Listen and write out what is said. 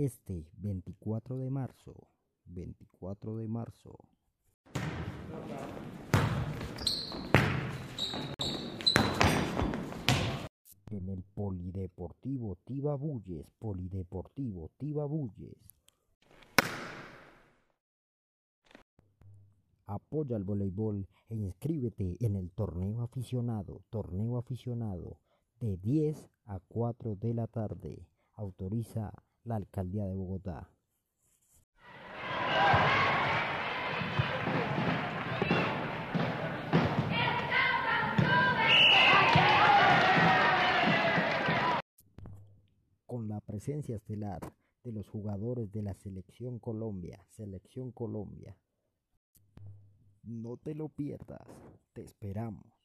Este 24 de marzo, 24 de marzo. En el Polideportivo Tibabuyes, Polideportivo Tibabuyes. Apoya el voleibol e inscríbete en el torneo aficionado, torneo aficionado, de 10 a 4 de la tarde. Autoriza la Alcaldía de Bogotá. Con la presencia estelar de los jugadores de la Selección Colombia, Selección Colombia. No te lo pierdas, te esperamos.